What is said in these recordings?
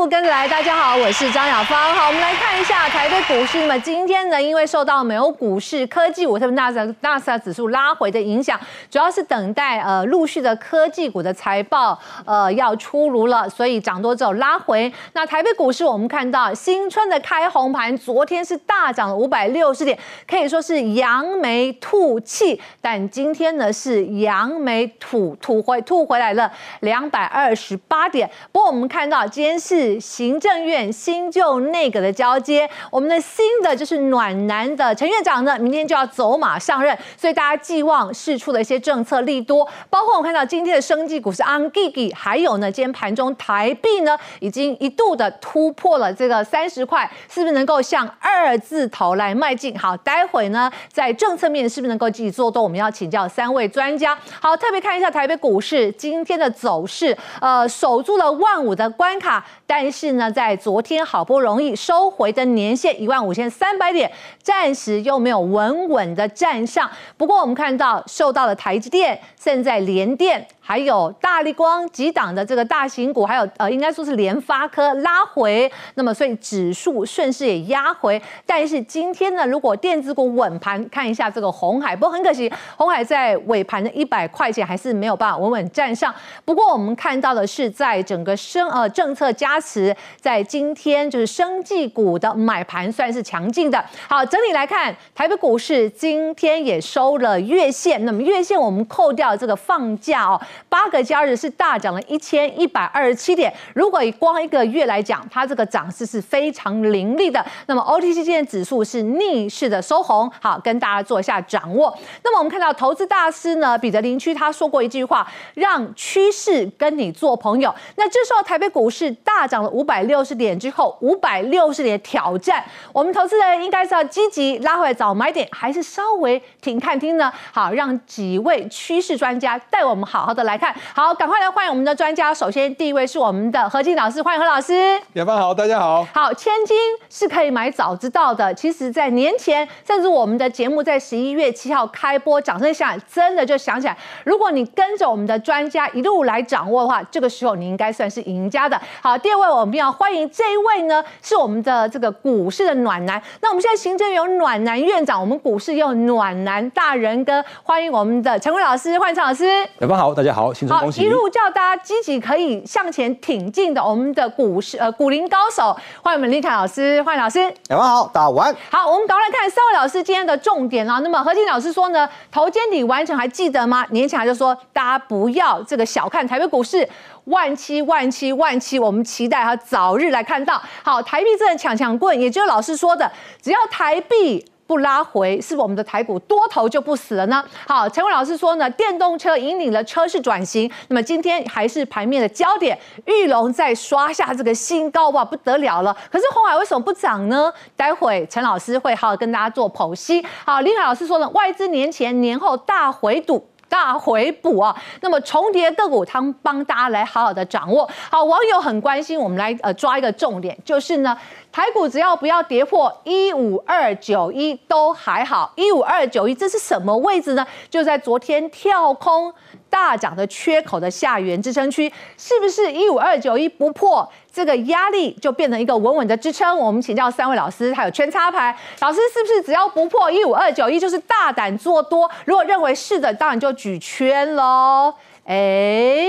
富跟着来，大家好，我是张雅芳。好，我们来看一下台北股市。那么今天呢，因为受到美欧股市科技股特别纳斯纳斯达克指数拉回的影响，主要是等待呃陆续的科技股的财报呃要出炉了，所以涨多之后拉回。那台北股市我们看到新春的开红盘，昨天是大涨了五百六十点，可以说是扬眉吐气。但今天呢是扬眉吐吐回吐回来了两百二十八点。不过我们看到今天是。行政院新旧内阁的交接，我们的新的就是暖男的陈院长呢，明天就要走马上任，所以大家寄望释出的一些政策利多，包括我看到今天的生技股是昂吉吉，还有呢，今天盘中台币呢已经一度的突破了这个三十块，是不是能够向二字头来迈进？好，待会呢在政策面是不是能够继续做多？我们要请教三位专家。好，特别看一下台北股市今天的走势，呃，守住了万五的关卡。但但是呢，在昨天好不容易收回的年限一万五千三百点，暂时又没有稳稳的站上。不过我们看到，受到了台积电、现在联电。还有大力光几档的这个大型股，还有呃，应该说是联发科拉回，那么所以指数顺势也压回。但是今天呢，如果电子股稳盘，看一下这个红海，不过很可惜，红海在尾盘的一百块钱还是没有办法稳稳站上。不过我们看到的是，在整个生呃政策加持，在今天就是生技股的买盘算是强劲的。好，整体来看，台北股市今天也收了月线，那么月线我们扣掉这个放假哦。八个交易日是大涨了一千一百二十七点。如果以光一个月来讲，它这个涨势是非常凌厉的。那么 OTC 今天指数是逆势的收红，好，跟大家做一下掌握。那么我们看到投资大师呢，彼得林区他说过一句话：让趋势跟你做朋友。那这时候台北股市大涨了五百六十点之后，五百六十点挑战，我们投资人应该是要积极拉回来找买点，还是稍微停看听呢？好，让几位趋势专家带我们好好的来。来看好，赶快来欢迎我们的专家。首先，第一位是我们的何金老师，欢迎何老师。雅芳好，大家好。好，千金是可以买早知道的。其实，在年前，甚至我们的节目在十一月七号开播，掌声响，真的就想起来，如果你跟着我们的专家一路来掌握的话，这个时候你应该算是赢家的。好，第二位我们要欢迎这一位呢，是我们的这个股市的暖男。那我们现在行政有暖男院长，我们股市有暖男大人哥，欢迎我们的陈伟老师，欢迎陈老师。雅芳好，大家好。好，一路叫大家积极可以向前挺进的，我们的股市呃股林高手，欢迎我们立凯老师，欢迎老师。大家好，大家晚安。好，我们赶快来看三位老师今天的重点啊。那么何金老师说呢，头肩底完成，还记得吗？年前就说大家不要这个小看台北股市，万七万七万七，我们期待它早日来看到。好，台币真的抢抢棍，也就是老师说的，只要台币。不拉回，是我们的台股多头就不死了呢？好，陈伟老师说呢，电动车引领了车市转型。那么今天还是盘面的焦点，玉龙再刷下这个新高哇，不得了了。可是红海为什么不涨呢？待会陈老师会好好跟大家做剖析。好，林海老师说呢，外资年前年后大回赌。大回补啊，那么重叠个股，他们帮大家来好好的掌握。好，网友很关心，我们来呃抓一个重点，就是呢，台股只要不要跌破一五二九一都还好，一五二九一这是什么位置呢？就在昨天跳空大涨的缺口的下缘支撑区，是不是一五二九一不破？这个压力就变成一个稳稳的支撑。我们请教三位老师，还有圈叉牌老师，是不是只要不破一五二九一就是大胆做多？如果认为是的，当然就举圈喽。哎，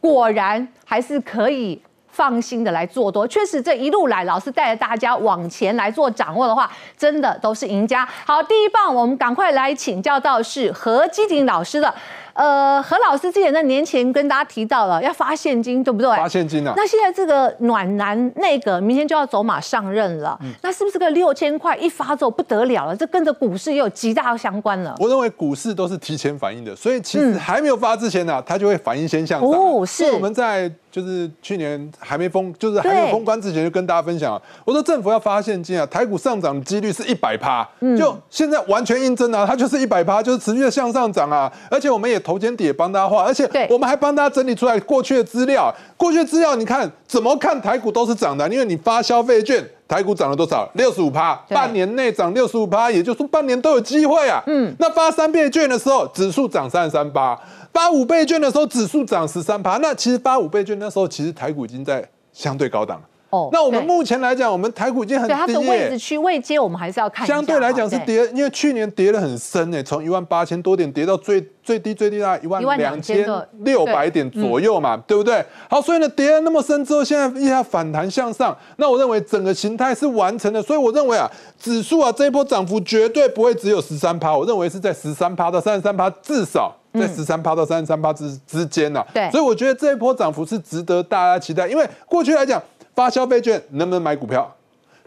果然还是可以放心的来做多。确实这一路来，老师带着大家往前来做掌握的话，真的都是赢家。好，第一棒我们赶快来请教到是何基廷老师的。呃，何老师之前在年前跟大家提到了要发现金，对不对？发现金啊！那现在这个暖男那个明天就要走马上任了，嗯、那是不是个六千块一发走不得了了？这跟着股市也有极大相关了。我认为股市都是提前反应的，所以其实还没有发之前呢、啊，它就会反应先向上。哦，是。所以我们在就是去年还没封，就是还没有封关之前，就跟大家分享啊，我说政府要发现金啊，台股上涨的几率是一百趴，就现在完全印证啊，它就是一百趴，就是持续的向上涨啊，而且我们也。头肩底也帮大家画，而且我们还帮大家整理出来过去的资料。过去的资料你看怎么看台股都是涨的，因为你发消费券，台股涨了多少？六十五趴，半年内涨六十五趴，也就是说半年都有机会啊。嗯，那发三倍券的时候，指数涨三十三趴；发五倍券的时候，指数涨十三趴。那其实发五倍券那时候，其实台股已经在。相对高档。哦，那我们目前来讲，我们台股已经很低它的位置区位阶，我们还是要看。相对来讲是跌，因为去年跌得很深诶，从一万八千多点跌到最最低最低大概一万两千六百点左右嘛，对不对？好，所以呢，跌了那么深之后，现在一下反弹向上，那我认为整个形态是完成的。所以我认为啊，指数啊这一波涨幅绝对不会只有十三趴，我认为是在十三趴到三十三趴，至少在十三趴到三十三趴之之间呐。对，所以我觉得这一波涨幅是值得大家期待，因为过去来讲。发消费券能不能买股票？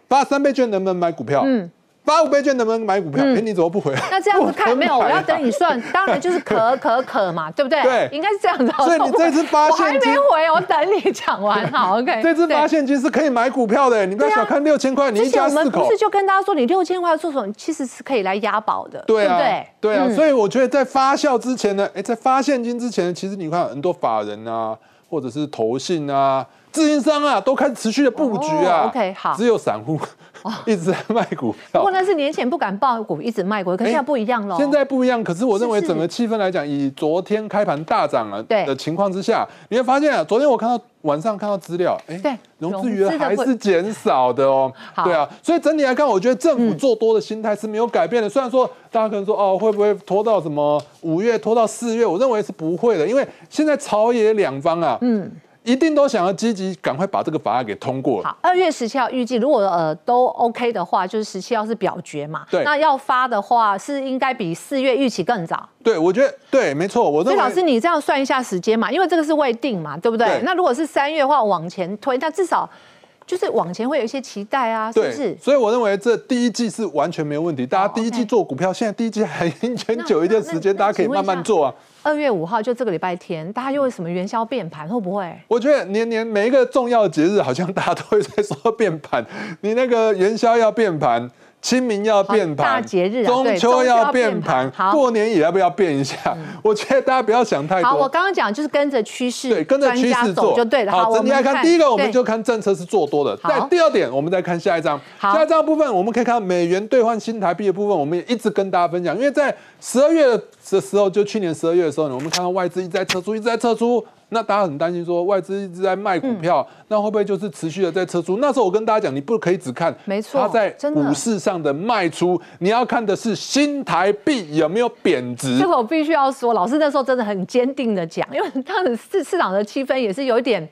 发三倍券能不能买股票？嗯，发五倍券能不能买股票？哎、嗯，你怎么不回？那这样子 看没有？我要等你算。当然就是可可可嘛，对不对？对，应该是这样子。所以你这次发现金，我还没回，我等你讲完。好，OK。这次发现金是可以买股票的，你不要小看六千块，你一家四口。之前我们不是就跟大家说，你六千块做什么？其实是可以来押宝的，对啊，对不对？对啊，所以我觉得在发酵之前呢，哎，在发现金之前，其实你看很多法人啊，或者是投信啊。自营商啊，都开始持续的布局啊。Oh, OK，好。只有散户 一直在卖股票。不过那是年前不敢爆股，一直卖股，可是现在不一样了。现在不一样，可是我认为整个气氛来讲，以昨天开盘大涨了的情况之下，你会发现啊，昨天我看到晚上看到资料，哎，对，融资余额还是减少的哦。对啊，所以整体来看，我觉得政府做多的心态是没有改变的。虽然说大家可能说哦，会不会拖到什么五月，拖到四月？我认为是不会的，因为现在朝野两方啊，嗯。一定都想要积极，赶快把这个法案给通过。好，二月十七号预计，如果呃都 OK 的话，就是十七号是表决嘛。对。那要发的话，是应该比四月预期更早。对，我觉得对，没错。我。所以老师，你这样算一下时间嘛，因为这个是未定嘛，对不对？对。那如果是三月的话，往前推，那至少就是往前会有一些期待啊，是不是？所以我认为这第一季是完全没有问题。大家第一季做股票，现在第一季还很久一段时间，大家可以慢慢做啊。二月五号就这个礼拜天，大家又为什么元宵变盘？会不会？我觉得年年每一个重要的节日，好像大家都会在说变盘。你那个元宵要变盘。清明要变盘，大节日，中秋要变盘，过年也要不要变一下？我觉得大家不要想太多。好，我刚刚讲就是跟着趋势，对，跟着趋势做就对了。好，整体来看，第一个我们就看政策是做多的。在第二点，我们再看下一张。下一张部分，我们可以看到美元兑换新台币的部分，我们也一直跟大家分享，因为在十二月的时候，就去年十二月的时候呢，我们看到外资一直在撤出，一直在撤出。那大家很担心说外资一直在卖股票，嗯、那会不会就是持续的在撤出？那时候我跟大家讲，你不可以只看，没错，它在股市上的卖出，你要看的是新台币有没有贬值。这个我必须要说，老师那时候真的很坚定的讲，因为当时市市场的气氛也是有一点。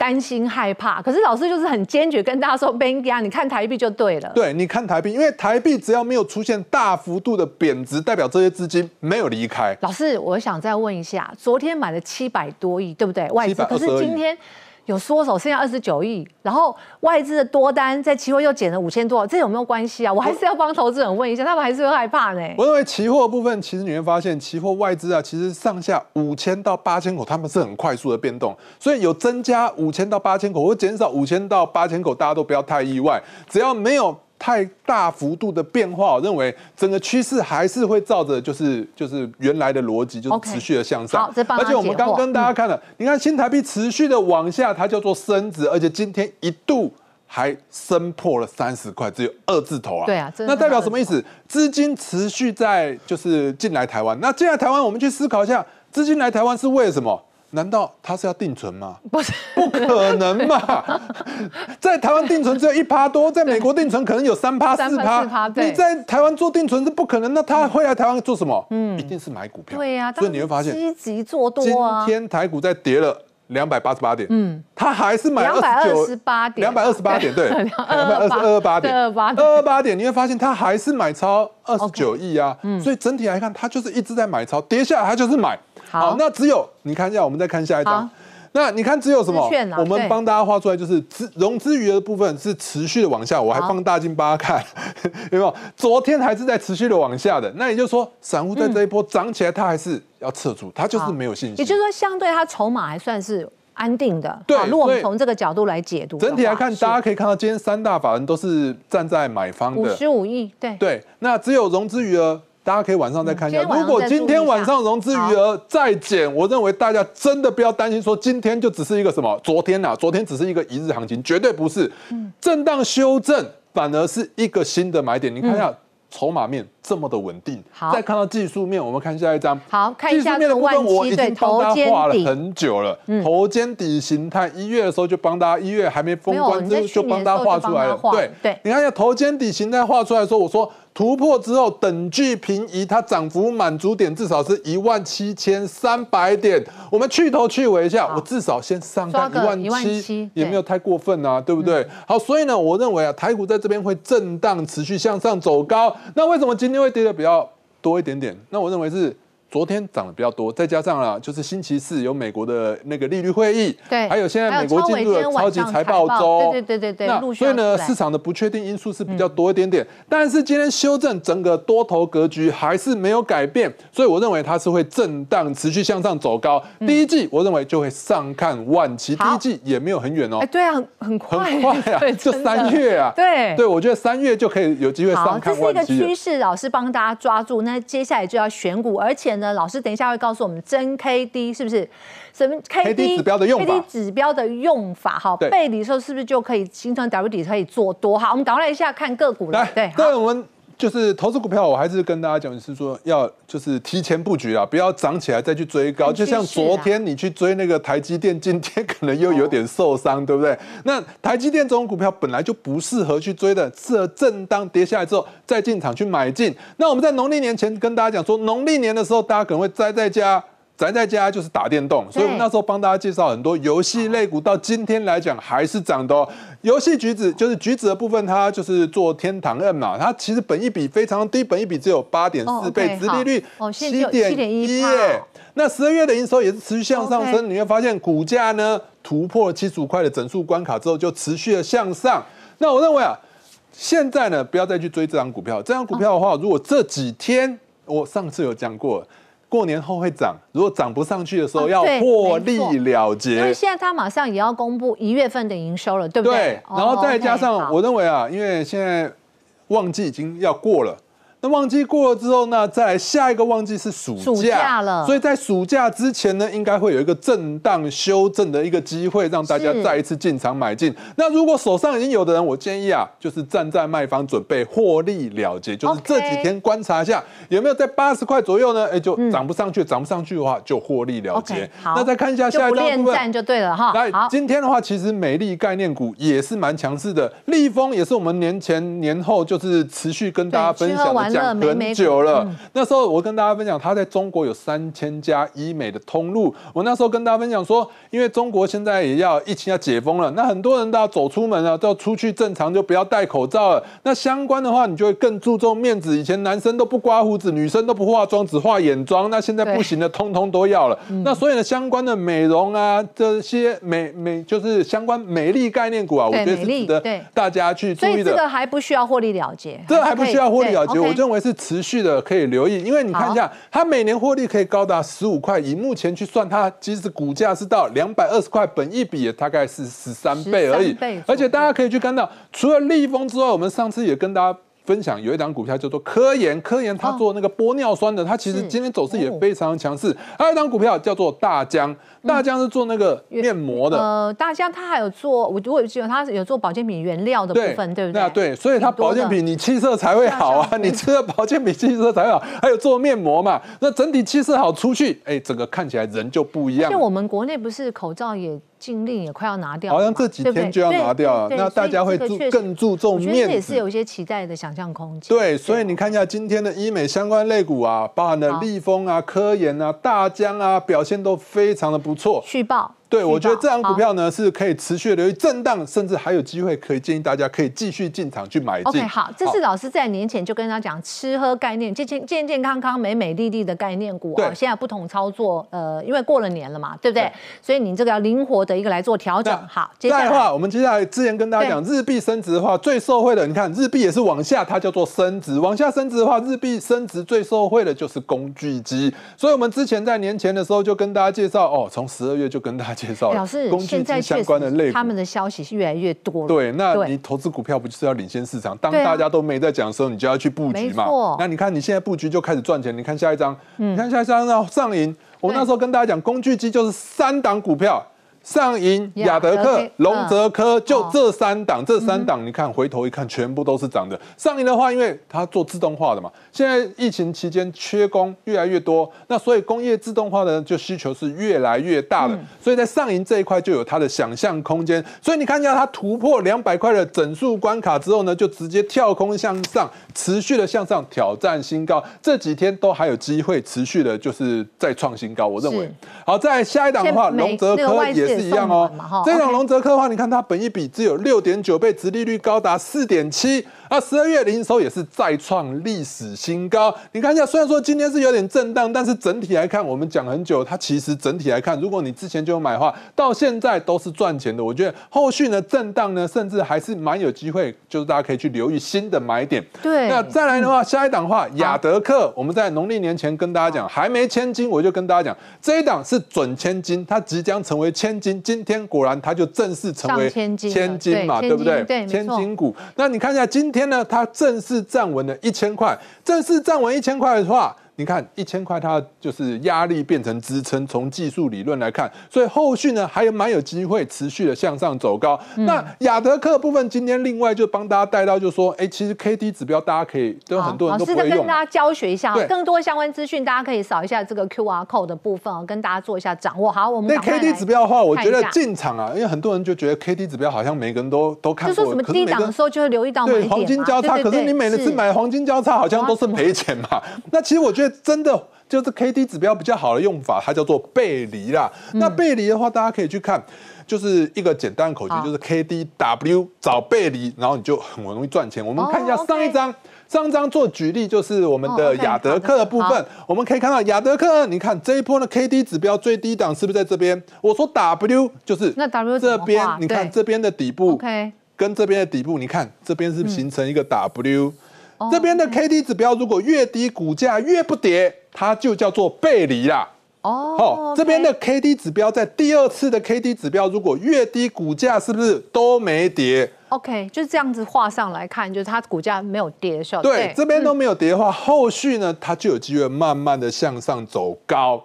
担心害怕，可是老师就是很坚决跟大家说，Benga，你看台币就对了。对，你看台币，因为台币只要没有出现大幅度的贬值，代表这些资金没有离开。老师，我想再问一下，昨天买了七百多亿，对不对？外资，可是今天。有缩手，剩下二十九亿，然后外资的多单在期货又减了五千多，这有没有关系啊？我还是要帮投资人问一下，他们还是会害怕呢。我认为期货部分，其实你会发现，期货外资啊，其实上下五千到八千口，他们是很快速的变动，所以有增加五千到八千口，或减少五千到八千口，大家都不要太意外，只要没有。太大幅度的变化，我认为整个趋势还是会照着就是就是原来的逻辑，就是持续的向上。Okay, 而且我们刚跟大家看了，嗯、你看新台币持续的往下，它叫做升值，而且今天一度还升破了三十块，只有二字头啊。对啊，那代表什么意思？资金持续在就是进来台湾。那进来台湾，我们去思考一下，资金来台湾是为了什么？难道他是要定存吗？不是，不可能嘛！在台湾定存只有一趴多，在美国定存可能有三趴四趴。你在台湾做定存是不可能，那他会来台湾做什么？嗯，一定是买股票。对呀，所以你会发现积极做多。今天台股在跌了两百八十八点，嗯，他还是买两百二十八点，两百二十八点，对，两百二十二八点，二二八点，你会发现他还是买超二十九亿啊。所以整体来看，他就是一直在买超，跌下来他就是买。好，那只有你看一下，我们再看下一张。那你看只有什么？我们帮大家画出来，就是资融资余额的部分是持续的往下。我还放大镜帮大家看，有没有？昨天还是在持续的往下的。那也就是说，散户在这一波涨起来，他还是要撤出，他就是没有信心。也就是说，相对他筹码还算是安定的。对，如果我们从这个角度来解读，整体来看，大家可以看到今天三大法人都是站在买方的，五十五亿。对对，那只有融资余额。大家可以晚上再看一下。如果今天晚上融资余额再减，我认为大家真的不要担心，说今天就只是一个什么？昨天啊，昨天只是一个一日行情，绝对不是。震荡修正反而是一个新的买点。你看一下筹码面这么的稳定。好，再看到技术面，我们看下一张。好，看一下技术面的部分，我已经帮大家画了很久了。嗯、头肩底形态，一月的时候就帮大家，一月还没封关就就帮大家画出来了。对对，你看一下头肩底形态画出来的时候，我说。突破之后，等距平移，它涨幅满足点至少是一万七千三百点。我们去头去尾一下，我至少先上到一万七，也没有太过分啊，对不对？好，所以呢，我认为啊，台股在这边会震荡，持续向上走高。那为什么今天会跌的比较多一点点？那我认为是。昨天涨得比较多，再加上啊就是星期四有美国的那个利率会议，对，还有现在美国进入了超级财报周，对对对对对。那所以呢，市场的不确定因素是比较多一点点，嗯、但是今天修正整个多头格局还是没有改变，所以我认为它是会震荡持续向上走高。嗯、第一季我认为就会上看万期，第一季也没有很远哦，哎，对啊，很很快，很快啊，对就三月啊，对。对，我觉得三月就可以有机会上看万七。这是一个趋势，老师帮大家抓住，那接下来就要选股，而且呢，老师等一下会。告诉我们真 K D 是不是什么 K D 指标的用法？K D 指标的用法哈，背离的时候是不是就可以形成 W 底可以做多？好，我们赶快来一下看个股了，对，对，我们就是投资股票，我还是跟大家讲，是说要就是提前布局啊，不要涨起来再去追高。就像昨天你去追那个台积电，今天可能又有点受伤，对不对？那台积电这种股票本来就不适合去追的，适合震荡跌下来之后再进场去买进。那我们在农历年前跟大家讲说，农历年的时候大家可能会宅在家。宅在家就是打电动，所以我们那时候帮大家介绍很多游戏类股，到今天来讲还是涨的哦。游戏橘子就是橘子的部分，它就是做天堂 M 嘛，它其实本一比非常低，本一比只有八点四倍，殖利率七点一耶。那十二月的营收也是持续向上升，你会发现股价呢突破了七十五块的整数关卡之后，就持续的向上。那我认为啊，现在呢不要再去追这张股票，这张股票的话，如果这几天我上次有讲过。过年后会涨，如果涨不上去的时候，要获利了结。因为现在它马上也要公布一月份的营收了，对不对？对，然后再加上，我认为啊，因为现在旺季已经要过了。那旺季过了之后呢，再来下一个旺季是暑假，暑假了。所以在暑假之前呢，应该会有一个震荡修正的一个机会，让大家再一次进场买进。那如果手上已经有的人，我建议啊，就是站在卖方准备获利了结，就是这几天观察一下有没有在八十块左右呢？哎，就涨不上去，涨不上去的话就获利了结。好，那再看一下下一张部分，就，就对了哈。来，今天的话，其实美丽概念股也是蛮强势的，立丰也是我们年前年后就是持续跟大家分享的。讲很久了，那时候我跟大家分享，他在中国有三千家医美的通路。我那时候跟大家分享说，因为中国现在也要疫情要解封了，那很多人都要走出门了，都要出去正常就不要戴口罩了。那相关的话，你就会更注重面子。以前男生都不刮胡子，女生都不化妆，只化眼妆。那现在不行的，通通都要了。那所以呢，相关的美容啊，这些美美就是相关美丽概念股啊，我觉得是值得大家去注意的。所以这个还不需要获利了结，这还不需要获利了结，我认为是。持续的可以留意，因为你看一下，它每年获利可以高达十五块，以目前去算，它即使股价是到两百二十块，本一比也大概是十三倍而已。而且大家可以去看到，除了立丰之外，我们上次也跟大家。分享有一档股票叫做科研，科研它做那个玻尿酸的，它其实今天走势也非常强势。还有一档股票叫做大江，大江是做那个面膜的。呃，大江它还有做，我如果记得它有做保健品原料的部分，对不对？那对，所以它保健品你气色才会好啊，你吃了保健品气色才会好。还有做面膜嘛，那整体气色好出去，哎，整个看起来人就不一样。而且我们国内不是口罩也。禁令也快要拿掉，好像这几天就要拿掉了。那大家会注更注重面子，这也是有一些期待的想象空间。对，所以你看一下今天的医美相关类股啊，包含了立丰啊、科研啊、大疆啊，表现都非常的不错。续报。对，我觉得这张股票呢是可以持续留意震荡，甚至还有机会可以建议大家可以继续进场去买进。OK，好，这是老师在年前就跟他讲吃喝概念，健健健健康康、美美丽丽的概念股啊。现在不同操作，呃，因为过了年了嘛，对不对？所以你这个要灵活的一个来做调整。好，接下来的话，我们接下来之前跟大家讲日币升值的话，最受惠的，你看日币也是往下，它叫做升值，往下升值的话，日币升值最受惠的就是工具机。所以我们之前在年前的时候就跟大家介绍哦，从十二月就跟大家介绍工具机相关的类，他们的消息是越来越多了。对，那你投资股票不就是要领先市场？当大家都没在讲的时候，你就要去布局嘛。那你看你现在布局就开始赚钱。你看下一张，你看下一张，上影。我那时候跟大家讲，工具机就是三档股票，上银、亚德克、龙泽科，就这三档，这三档你看回头一看，全部都是涨的。上银的话，因为它做自动化的嘛，现在疫情期间缺工越来越多，那所以工业自动化的就需求是越来越大的，所以在上银这一块就有它的想象空间。所以你看一下它突破两百块的整数关卡之后呢，就直接跳空向上，持续的向上挑战新高。这几天都还有机会持续的，就是再创新高。我认为，好，在下一档的话，龙泽科也是一样哦。这档龙泽科的话，你看它本益比只有六点九倍，殖利率高达四点七。那十二月营收也是再创历史新高。你看一下，虽然说今天是有点震荡，但是整体来看，我们讲很久，它其实整体来看，如果你之前就有买的话，到现在都是赚钱的。我觉得后续呢，震荡呢，甚至还是蛮有机会，就是大家可以去留意新的买点。对。那再来的话，下一档的话，亚德克，我们在农历年前跟大家讲，还没千金，我就跟大家讲，这一档是准千金，它即将成为千金。今天果然，它就正式成为千金嘛，对不对？对，千金股。那你看一下今天。天呢，它正式站稳了一千块。正式站稳一千块的话，你看一千块，它就是压力变成支撑。从技术理论来看，所以后续呢还有蛮有机会持续的向上走高。嗯、那亚德克部分今天另外就帮大家带到，就说，哎、欸，其实 K D 指标大家可以都很多人都不会用。老师跟大家教学一下，更多相关资讯大家可以扫一下这个 Q R code 的部分，跟大家做一下掌握。好，我们对 K D 指标的话，我觉得进场啊，因为很多人就觉得 K D 指标好像每个人都都看过，就说什么低档的时候就会留意到对黄金交叉，可是你每次买黄金交叉好像都是赔钱嘛。那其实我觉得真的。就是 K D 指标比较好的用法，它叫做背离啦。嗯、那背离的话，大家可以去看，就是一个简单的口诀，就是 K D W 找背离，然后你就很容易赚钱。我们看一下上一张，上一张做举例，就是我们的雅德克的部分。我们可以看到雅德克，你看这一波的 K D 指标最低档是不是在这边？我说 W 就是那 W 这边，你看这边的底部跟这边的底部，你看这边是形成一个 W。嗯这边的 K D 指标如果越低，股价越不跌，它就叫做背离啦。哦，好，这边的 K D 指标在第二次的 K D 指标如果越低，股价是不是都没跌？OK，就是这样子画上来看，就是它股价没有跌的时候。对，这边都没有跌的话，后续呢，它就有机会慢慢的向上走高，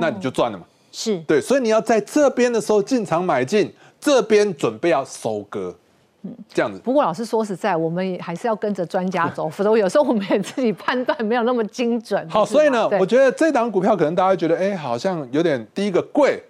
那你就赚了嘛。是对，所以你要在这边的时候进场买进，这边准备要收割。嗯，这样子。不过老师说实在，我们还是要跟着专家走，否则有时候我们也自己判断没有那么精准。好，所以呢，我觉得这档股票可能大家觉得，哎，好像有点第一个贵，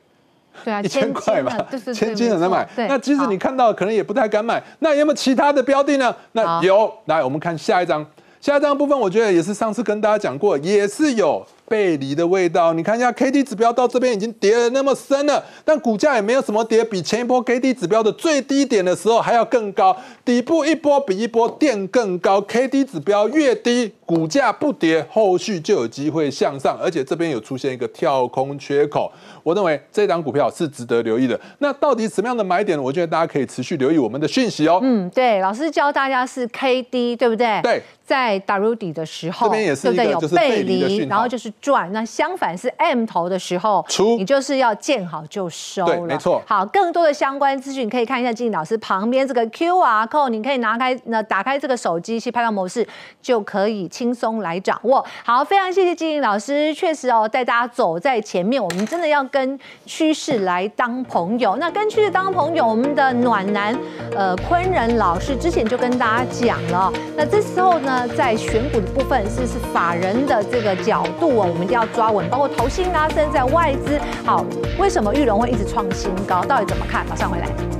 对啊，一千块嘛，千金很难买。那即使你看到可能也不太敢买。那有没有其他的标的呢？那有，来我们看下一张，下一张部分，我觉得也是上次跟大家讲过，也是有。背离的味道，你看一下 K D 指标到这边已经跌了那么深了，但股价也没有什么跌，比前一波 K D 指标的最低点的时候还要更高，底部一波比一波垫更高，K D 指标越低，股价不跌，后续就有机会向上，而且这边有出现一个跳空缺口，我认为这档股票是值得留意的。那到底什么样的买点？我觉得大家可以持续留意我们的讯息哦。嗯，对，老师教大家是 K D，对不对？对。在 W 底的时候，这边也是一个就是背离，然后就是赚。那相反是 M 头的时候，出你就是要见好就收了。没错。好，更多的相关资讯可以看一下金老师旁边这个 QR code，你可以拿开那打开这个手机去拍照模式，就可以轻松来掌握。好，非常谢谢金老师，确实哦，带大家走在前面，我们真的要跟趋势来当朋友。那跟趋势当朋友，我们的暖男呃坤仁老师之前就跟大家讲了，那这时候呢？在选股的部分，是是法人的这个角度哦，我们一定要抓稳，包括投信啊，甚至在外资。好，为什么玉龙会一直创新高？到底怎么看？马上回来。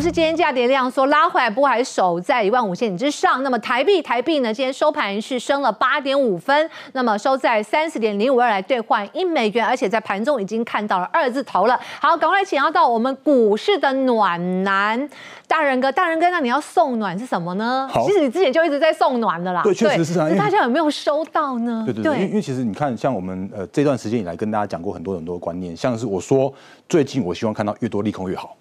股市今天价跌量缩拉回来，不过还守在一万五千点之上。那么台币，台币呢？今天收盘是升了八点五分，那么收在三十点零五二来兑换一美元，而且在盘中已经看到了二字头了。好，赶快请要到我们股市的暖男大人哥，大人哥，那你要送暖是什么呢？好其实你之前就一直在送暖的啦。对，确实是这样。大家有没有收到呢？对对对，对因为其实你看，像我们呃这段时间以来跟大家讲过很多很多观念，像是我说最近我希望看到越多利空越好。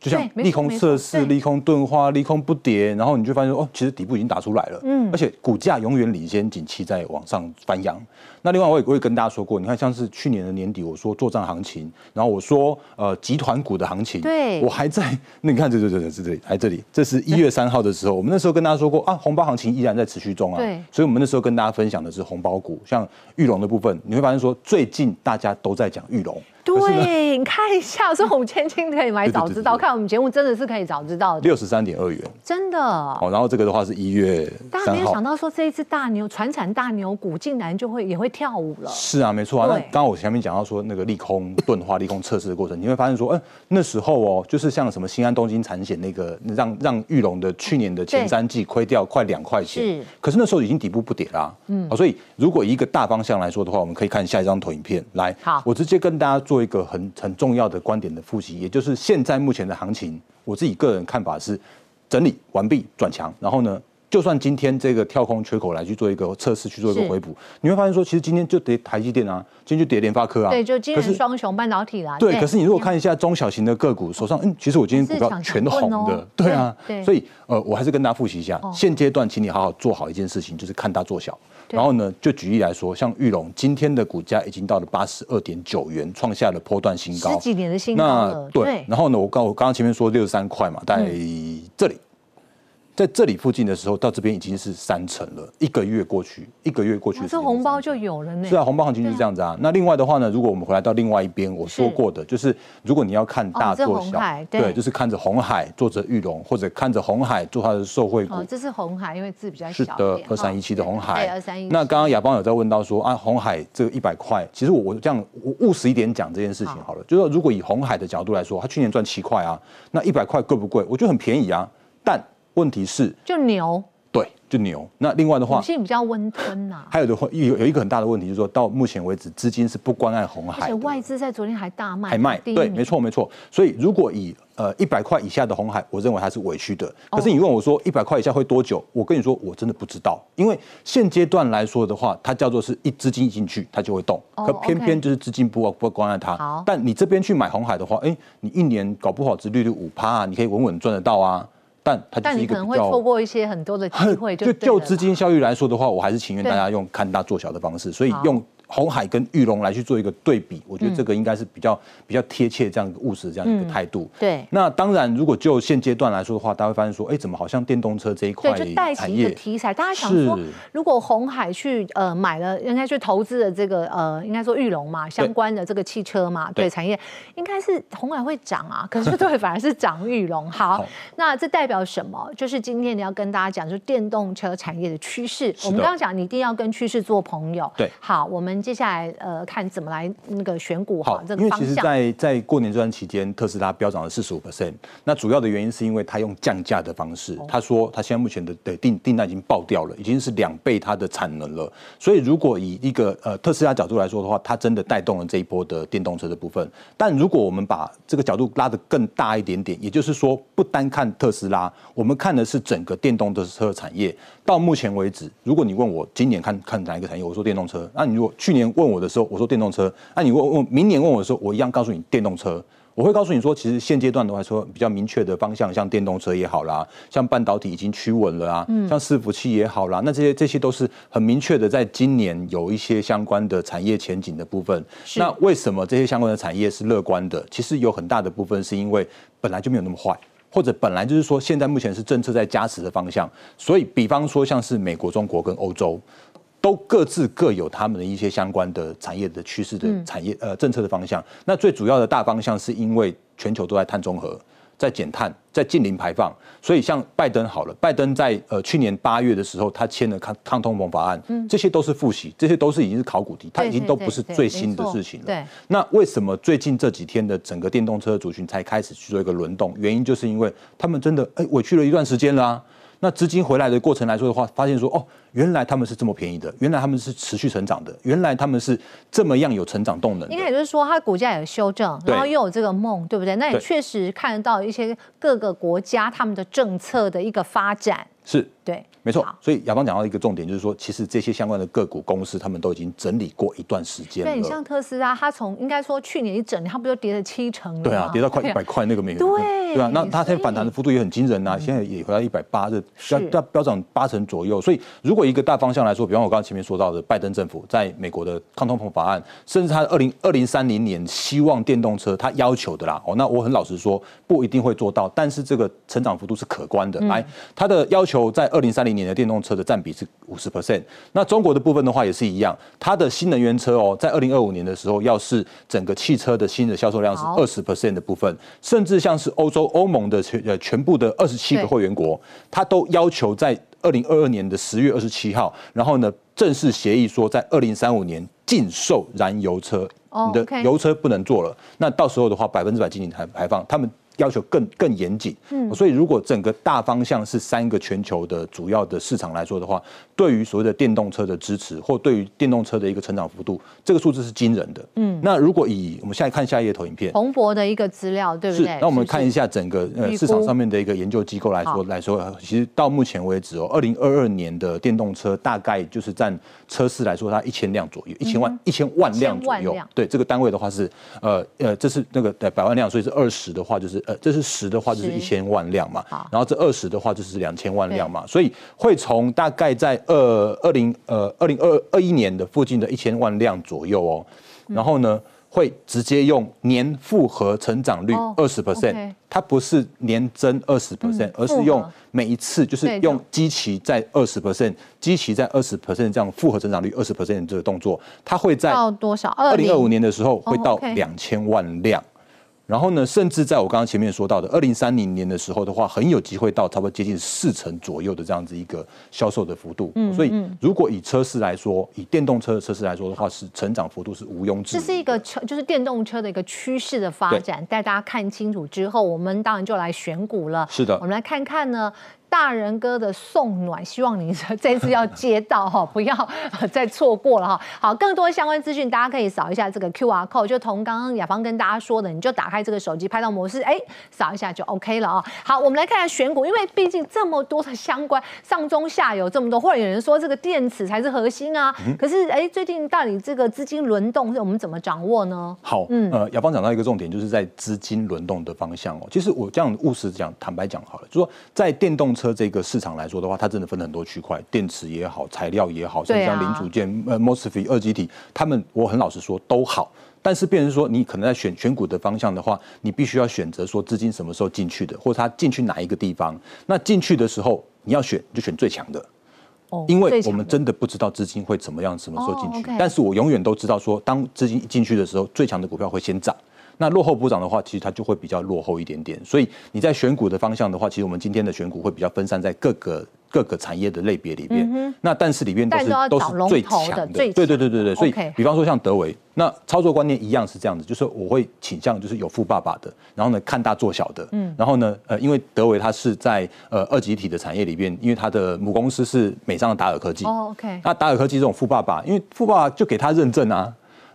就像利空测试、利空钝化、利空不跌，然后你就发现说，哦，其实底部已经打出来了，嗯，而且股价永远领先景气在往上翻扬。那另外我也我也跟大家说过，你看像是去年的年底，我说做账行情，然后我说呃集团股的行情，对，我还在，那你看这这这这这里，还这里，这是一月三号的时候，我们那时候跟大家说过啊，红包行情依然在持续中啊，对，所以我们那时候跟大家分享的是红包股，像玉龙的部分，你会发现说最近大家都在讲裕隆。对，你看一下，说红千金可以买 早知道，看我们节目真的是可以早知道的。六十三点二元，真的。哦，然后这个的话是一月，大家没有想到说这一次大牛传产大牛股竟然就会也会跳舞了。是啊，没错啊。那刚刚我前面讲到说那个利空钝化、利空测试的过程，你会发现说，嗯，那时候哦，就是像什么新安东京产险那个让让玉龙的去年的前三季亏掉快两块钱，是。可是那时候已经底部不跌啦，嗯。好所以如果以一个大方向来说的话，我们可以看下一张投影片来。好，我直接跟大家做一个很很。重要的观点的复习，也就是现在目前的行情，我自己个人看法是整理完毕转强，然后呢，就算今天这个跳空缺口来去做一个测试，去做一个回补，你会发现说，其实今天就跌台积电啊，今天就跌联发科啊，对，就今天双雄半导体啦。对，可是你如果看一下中小型的个股手上，嗯，其实我今天股票全红的，对啊，所以呃，我还是跟大家复习一下，现阶段请你好好做好一件事情，就是看大做小。然后呢，就举例来说，像玉龙今天的股价已经到了八十二点九元，创下了波段新高，十几年的新高了。对，对。然后呢，我刚我刚刚前面说六十三块嘛，在这里。在这里附近的时候，到这边已经是三成了。一个月过去，一个月过去，这红包就有了呢。是啊，红包行情就是这样子啊。那另外的话呢，如果我们回来到另外一边，我说过的，就是如果你要看大做小，对，就是看着红海做着玉龙，或者看着红海做它的受惠股。哦，这是红海，因为字比较小。是的，二三一七的红海。二三一。那刚刚雅芳有在问到说啊，红海这个一百块，其实我我这样我务实一点讲这件事情好了，就是说如果以红海的角度来说，它去年赚七块啊，那一百块贵不贵？我觉得很便宜啊，但。问题是，就牛，对，就牛。那另外的话，女性比较温吞呐。还有的话，有有一个很大的问题，就是说到目前为止，资金是不关爱红海，而且外资在昨天还大卖，还卖。对，没错没错。所以如果以呃一百块以下的红海，我认为它是委屈的。可是你问我说一百块以下会多久？我跟你说，我真的不知道。因为现阶段来说的话，它叫做是一资金一进去，它就会动。可偏偏就是资金不不关爱它。好，但你这边去买红海的话，哎，你一年搞不好只利率五趴，你可以稳稳赚得到啊。但它就是一个比较，但你可能会错过一些很多的机会就。就就资金效益来说的话，我还是情愿大家用看大做小的方式，所以用。鸿海跟玉龙来去做一个对比，我觉得这个应该是比较比较贴切这样一个务实这样一个态度。对。那当然，如果就现阶段来说的话，大家会发现说，哎，怎么好像电动车这一块就带起一个题材？大家想说，如果红海去呃买了，应该去投资的这个呃，应该说玉龙嘛，相关的这个汽车嘛，对产业，应该是红海会涨啊。可是对，反而是涨玉龙。好，那这代表什么？就是今天你要跟大家讲，就是电动车产业的趋势。我们刚刚讲，你一定要跟趋势做朋友。对。好，我们。接下来呃，看怎么来那个选股哈，这个。因为其实在，在在过年这段期间，特斯拉飙涨了四十五 percent。那主要的原因是因为它用降价的方式，他说他现在目前的的订订单已经爆掉了，已经是两倍它的产能了。所以如果以一个呃特斯拉角度来说的话，它真的带动了这一波的电动车的部分。但如果我们把这个角度拉得更大一点点，也就是说不单看特斯拉，我们看的是整个电动的车产业。到目前为止，如果你问我今年看看哪一个产业，我说电动车。那你如果去年问我的时候，我说电动车。那你问问明年问我的时候，我一样告诉你电动车。我会告诉你说，其实现阶段的话说比较明确的方向，像电动车也好啦，像半导体已经趋稳了啊，像伺服器也好啦，那这些这些都是很明确的，在今年有一些相关的产业前景的部分。那为什么这些相关的产业是乐观的？其实有很大的部分是因为本来就没有那么坏。或者本来就是说，现在目前是政策在加持的方向，所以比方说像是美国、中国跟欧洲，都各自各有他们的一些相关的产业的趋势的产业呃政策的方向。那最主要的大方向是因为全球都在碳中和。在减碳，在近零排放，所以像拜登好了，拜登在呃去年八月的时候，他签了抗抗通膨法案，嗯，这些都是复习，这些都是已经是考古题，它已经都不是最新的事情了。对，那为什么最近这几天的整个电动车族群才开始去做一个轮动？原因就是因为他们真的哎委屈了一段时间了啊。那资金回来的过程来说的话，发现说哦，原来他们是这么便宜的，原来他们是持续成长的，原来他们是这么样有成长动能。应该也就是说，它股价有修正，然后又有这个梦，对不对？那也确实看得到一些各个国家他们的政策的一个发展。是，对。没错，所以亚芳讲到一个重点，就是说，其实这些相关的个股公司，他们都已经整理过一段时间了。对，你像特斯拉，它从应该说去年一整年，它不就跌了七成？对啊，跌到快一百块那个美元。对，对啊，那它现在反弹的幅度也很惊人啊，现在也回到一百八，这飙飙涨八成左右。所以，如果一个大方向来说，比方我刚刚前面说到的，拜登政府在美国的抗通膨法案，甚至他二零二零三零年希望电动车，他要求的啦，哦，那我很老实说，不一定会做到，但是这个成长幅度是可观的。来，他的要求在二零三零年的电动车的占比是五十 percent。那中国的部分的话也是一样，它的新能源车哦，在二零二五年的时候，要是整个汽车的新的销售量是二十 percent 的部分，甚至像是欧洲欧盟的全呃全部的二十七个会员国，它都要求在二零二二年的十月二十七号，然后呢正式协议说，在二零三五年禁售燃油车，你的油车不能做了。那到时候的话，百分之百进行排排放，他们。要求更更严谨，嗯，所以如果整个大方向是三个全球的主要的市场来说的话，对于所谓的电动车的支持，或对于电动车的一个成长幅度，这个数字是惊人的，嗯。那如果以我们现在看下一页投影片，彭博的一个资料，对不对？那我们看一下整个呃市场上面的一个研究机构来说来说，其实到目前为止哦，二零二二年的电动车大概就是占车市来说，它一千辆左右，一千万一千万辆左右。对，这个单位的话是呃呃，这是那个呃百万辆，所以是二十的话就是。呃，这是十的话就是一千万辆嘛，然后这二十的话就是两千万辆嘛，所以会从大概在二二零呃二零二二一年的附近的一千万辆左右哦，然后呢会直接用年复合成长率二十 percent，它不是年增二十 percent，而是用每一次就是用基期在二十 percent，基期在二十 percent 这样复合成长率二十 percent 这个动作，它会在到多少？二零。二五年的时候会到两千万辆。然后呢，甚至在我刚刚前面说到的二零三零年的时候的话，很有机会到差不多接近四成左右的这样子一个销售的幅度。嗯，所以如果以车市来说，以电动车的车市来说的话，是成长幅度是毋庸置疑。这是一个车，就是电动车的一个趋势的发展。带大家看清楚之后，我们当然就来选股了。是的，我们来看看呢。大人哥的送暖，希望你这次要接到哈，不要再错过了哈。好，更多相关资讯，大家可以扫一下这个 QR code，就同刚刚雅芳跟大家说的，你就打开这个手机拍照模式，哎，扫一下就 OK 了啊。好，我们来看下选股，因为毕竟这么多的相关上中下游这么多，或者有人说这个电池才是核心啊。可是哎，最近到底这个资金轮动，我们怎么掌握呢？好，嗯，呃，雅芳讲到一个重点，就是在资金轮动的方向哦。其实我这样务实讲，坦白讲好了，就说在电动车这个市场来说的话，它真的分了很多区块，电池也好，材料也好，甚至像零组件、呃，MOSFET 二极体，他们我很老实说都好，但是变成说你可能在选选股的方向的话，你必须要选择说资金什么时候进去的，或者它进去哪一个地方。那进去的时候你要选就选最强的，哦，因为我们真的不知道资金会怎么样，什么时候进去。但是我永远都知道说，当资金一进去的时候，最强的股票会先涨。那落后补涨的话，其实它就会比较落后一点点。所以你在选股的方向的话，其实我们今天的选股会比较分散在各个各个产业的类别里面。嗯、那但是里面都是都是最强的，对对对对对对。所以比方说像德维，那操作观念一样是这样子，就是我会倾向就是有富爸爸的，然后呢看大做小的。嗯。然后呢，呃，因为德维它是在呃二级体的产业里面，因为它的母公司是美商的达尔科技。哦，OK。那达尔科技这种富爸爸，因为富爸爸就给他认证啊。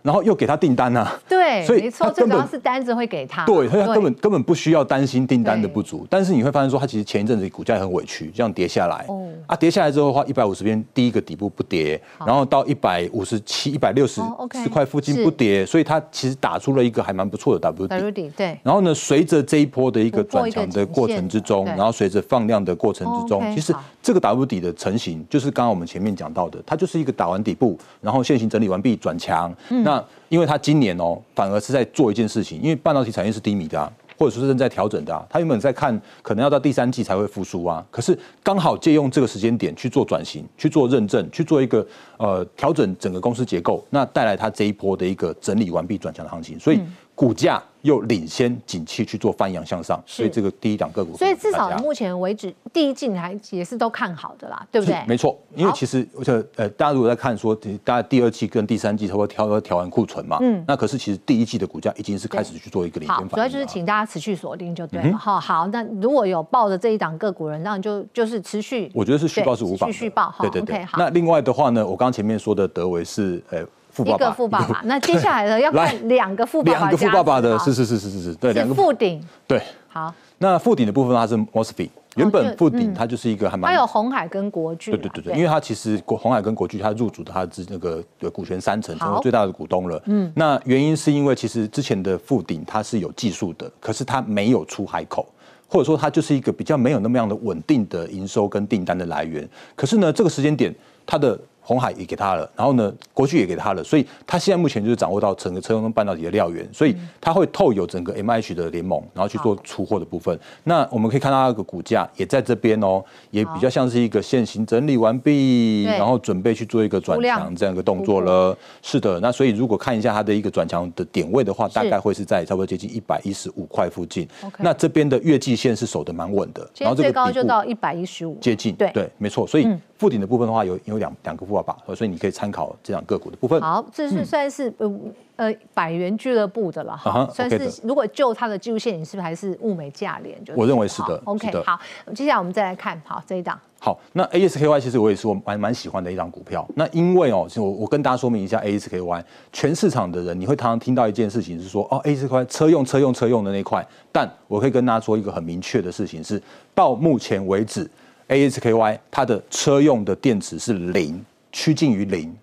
然后又给他订单呐、啊，对，所以没错，最主要是单子会给他，对，所以他根本根本不需要担心订单的不足。但是你会发现说，他其实前一阵子股价很委屈，这样跌下来，哦，啊，跌下来之后的话，一百五十边第一个底部不跌，然后到一百五十七、一百六十四块附近不跌，所以它其实打出了一个还蛮不错的 W 底，W 底，对。然后呢，随着这一波的一个转强的过程之中，然后随着放量的过程之中，其实这个 W 底的成型，就是刚刚我们前面讲到的，它就是一个打完底部，然后线型整理完毕转强，那。因为它今年哦，反而是在做一件事情，因为半导体产业是低迷的啊，或者说是正在调整的啊，它原本在看可能要到第三季才会复苏啊，可是刚好借用这个时间点去做转型，去做认证，去做一个呃调整整个公司结构，那带来它这一波的一个整理完毕转强的行情，所以股价。又领先景气去做翻扬向上，所以这个第一档个股，所以至少目前为止第一季还也是都看好的啦，对不对？没错，因为其实而且呃，大家如果在看说，大家第二季跟第三季它会调调完库存嘛，嗯，那可是其实第一季的股价已经是开始去做一个领先反应。主要就是请大家持续锁定就对了。好，好，那如果有抱着这一档个股人，那就就是持续，我觉得是续报是无法，续报，对对对。那另外的话呢，我刚刚前面说的德维是呃。一个富爸爸，那接下来呢？要看两个富爸爸，两个富爸爸的是是是是是是，对，两个富顶，对，好。那富顶的部分它是 MOSFET，原本富鼎它就是一个还蛮，它有红海跟国巨，对对对对，因为它其实国红海跟国巨它入主它的那个股权三成，成为最大的股东了。嗯，那原因是因为其实之前的富鼎它是有技术的，可是它没有出海口，或者说它就是一个比较没有那么样的稳定的营收跟订单的来源。可是呢，这个时间点它的。鸿海也给他了，然后呢，国巨也给他了，所以他现在目前就是掌握到整个车用半导体的料源，所以他会透有整个 MH 的联盟，然后去做出货的部分。那我们可以看到那个股价也在这边哦，也比较像是一个现行整理完毕，然后准备去做一个转强这样一个动作了。是的，那所以如果看一下它的一个转强的点位的话，大概会是在差不多接近一百一十五块附近。那这边的月季线是守得蛮稳的，然后最高就到一百一十五，接近对对，没错，所以。富鼎的部分的话，有有两两个富爸爸，所以你可以参考这两个股的部分。好，这是算是呃、嗯、呃百元俱乐部的了哈，啊、算是 okay 如果就它的技术线，你是不是还是物美价廉？就我认为是的。OK，的好，接下来我们再来看好这一档。好，那 ASKY 其实我也是我蛮蛮喜欢的一张股票。那因为哦，我我跟大家说明一下 ASKY，全市场的人你会常常听到一件事情是说哦，ASKY 车用车用车用的那块，但我可以跟大家说一个很明确的事情是，到目前为止。ASKY 它的车用的电池是零，趋近于零。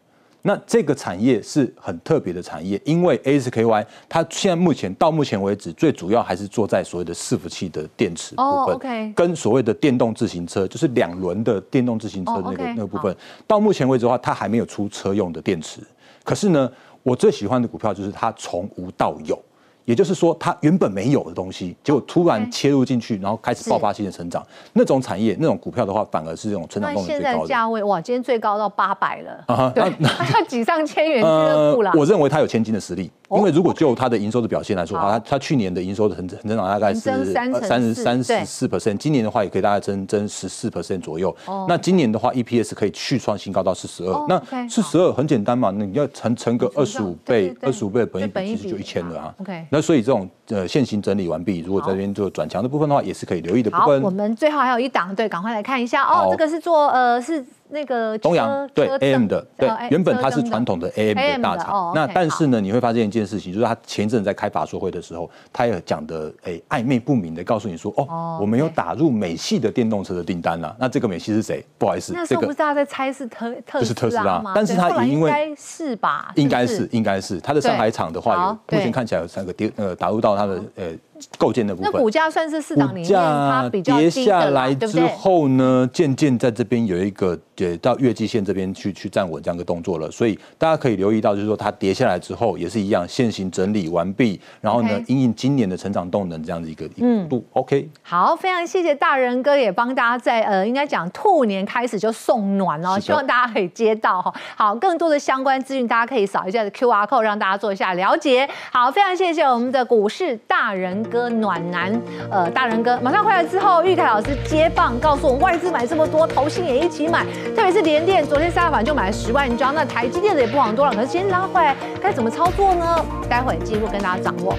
那这个产业是很特别的产业，因为 ASKY 它现在目前到目前为止，最主要还是做在所谓的伺服器的电池部分，oh. 跟所谓的电动自行车，就是两轮的电动自行车那个、oh. 那个部分。到目前为止的话，它还没有出车用的电池。可是呢，我最喜欢的股票就是它从无到有。也就是说，它原本没有的东西，结果突然切入进去，然后开始爆发性的成长。那种产业、那种股票的话，反而是这种成长动能最高的。现在价位哇，今天最高到八百了。啊，对，它挤上千元俱乐部了。我认为它有千金的实力，因为如果就它的营收的表现来说的话，它它去年的营收的成成长大概是三十三十四 percent，今年的话也可以大概增增十四 percent 左右。那今年的话，EPS 可以续创新高到四十二。那四十二很简单嘛，你要乘乘个二十五倍，二十五倍的本益比其实就一千了啊。OK。那所以这种呃现行整理完毕，如果在这边做转强的部分的话，也是可以留意的部分。好，我们最后还有一档，对，赶快来看一下哦。这个是做呃是。那个东阳对 AM 的对，原本它是传统的 AM 的大厂，那但是呢，你会发现一件事情，就是他前一阵在开法说会的时候，他也讲的诶暧昧不明的告诉你说，哦，我们有打入美系的电动车的订单了。那这个美系是谁？不好意思，这个不是大家在猜是特特就是特斯拉吗？但是他因为应该是吧，应该是应该是他的上海厂的话，有目前看起来有三个跌呃打入到他的呃。构建的部分，那股价算是市场里面它比较跌下来之后呢，渐渐在这边有一个也到月季线这边去去站稳这样一个动作了，所以大家可以留意到，就是说它跌下来之后也是一样，现行整理完毕，然后呢，因应今年的成长动能这样的一个嗯。度，OK。好，非常谢谢大人哥，也帮大家在呃应该讲兔年开始就送暖哦，希望大家可以接到哈。好，更多的相关资讯大家可以扫一下的 QR code，让大家做一下了解。好，非常谢谢我们的股市大哥暖男，呃，大人哥马上回来之后，玉凯老师接棒，告诉我们外资买这么多，投信也一起买，特别是联电，昨天三大板就买了十万张，那台积电的也不遑多了，可是今天拉回来该怎么操作呢？待会进一步跟大家掌握。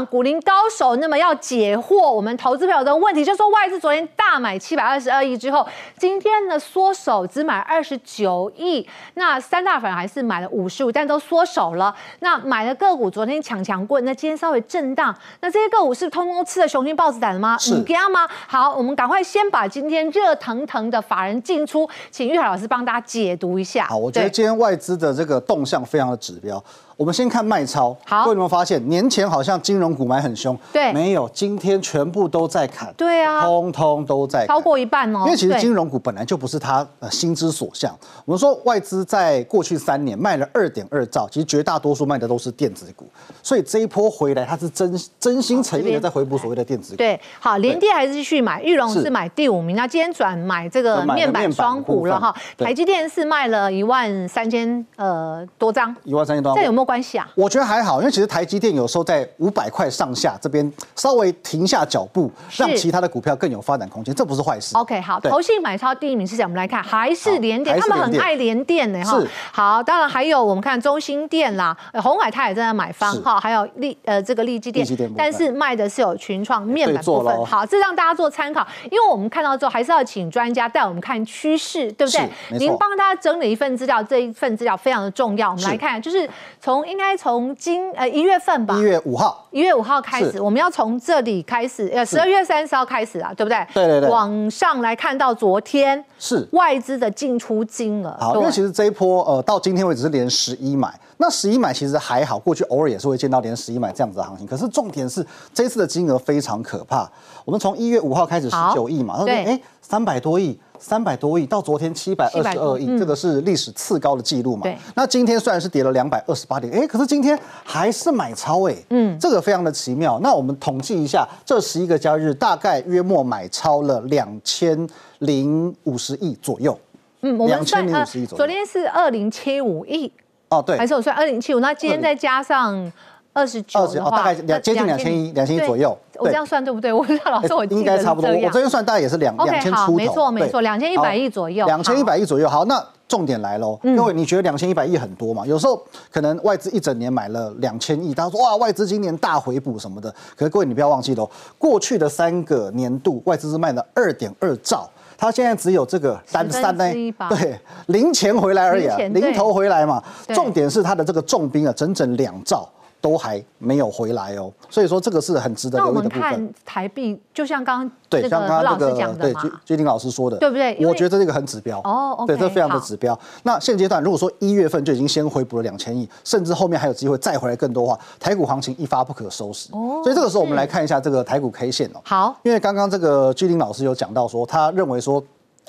师接棒股林高手，那么要解惑我们投资朋友的问题，就是说外资昨天大买七百二十二亿之后，今天呢缩手只买二十九亿，那三大法人还是买了五十五，但都缩手了。那买的个股昨天抢强棍，那今天稍微震荡，那这些个股是通通吃了雄心豹子胆了吗？是这样吗？好，我们赶快先把今天热腾腾的法人进出，请玉海老师帮大家解读一下。好，我觉得今天外资的这个动向非常的指标。我们先看卖超。好，各位有没有发现年前好像金融股买很凶？对，没有，今天全部都在砍。对啊，通通都在砍，超过一半哦。因为其实金融股本来就不是他呃心之所向。我们说外资在过去三年卖了二点二兆，其实绝大多数卖的都是电子股，所以这一波回来，他是真真心诚意的在回补所谓的电子股。对，好，联电还是继续买，裕隆是买第五名，那今天转买这个面板双股了哈。台积电是卖了一万三千呃多张，一万三千多张，这有没有关系啊？我觉得还好，因为其实台积电有时候在五百块上下这边稍微停下脚步，让其他的股票更有发展空间，这不是坏事。OK，好，投信买超第一名是谁？我们来看，还是联电，他们很爱联电呢哈。好，当然还有我们看中兴电啦，红海他也正在买方哈，还有利呃这个利基电，但是卖的是有群创面板部分。好，这让大家做参考，因为我们看到之后还是要请专家带我们看趋势，对不对？您帮大家整理一份资料，这一份资料非常的重要。我们来看，就是从应该从今呃一月份吧，一月五号，一月五号开始，我们要从这里开始，呃十二月三十号开始啊，对不对？对对对。往上来看到昨天是外资的进出金额。好，因为其实这一波呃到今天为止是连十一买，那十一买其实还好，过去偶尔也是会见到连十一买这样子的行情。可是重点是这次的金额非常可怕，我们从一月五号开始十九亿嘛，对，哎三百多亿。三百多亿到昨天七百二十二亿，嗯、这个是历史次高的记录嘛？对。那今天虽然是跌了两百二十八点，哎，可是今天还是买超哎，嗯，这个非常的奇妙。那我们统计一下，这十一个交易日大概约莫买超了两千零五十亿左右。嗯，两千零五十亿左右。昨天是二零七五亿。哦，对。还是我算二零七五？那今天再加上。二十九二十哦，大概两接近两千一，两千一左右。我这样算对不对？我不知道老师，我应该差不多。我这边算大概也是两两千出头。没错没错，两千一百亿左右。两千一百亿左右。好，那重点来喽，各位，你觉得两千一百亿很多吗？有时候可能外资一整年买了两千亿，大家说哇，外资今年大回补什么的。可是各位，你不要忘记喽，过去的三个年度外资是卖了二点二兆，它现在只有这个单三呢，对，零钱回来而已啊，零头回来嘛。重点是它的这个重兵啊，整整两兆。都还没有回来哦，所以说这个是很值得留意的部分。那我们看台币，就像刚刚对，像刚刚那个对居君老师说的，对不对？我觉得这个很指标哦，对，这非常的指标。那现阶段如果说一月份就已经先回补了两千亿，甚至后面还有机会再回来更多的话，台股行情一发不可收拾。哦，所以这个时候我们来看一下这个台股 K 线哦。好，因为刚刚这个居林老师有讲到说，他认为说，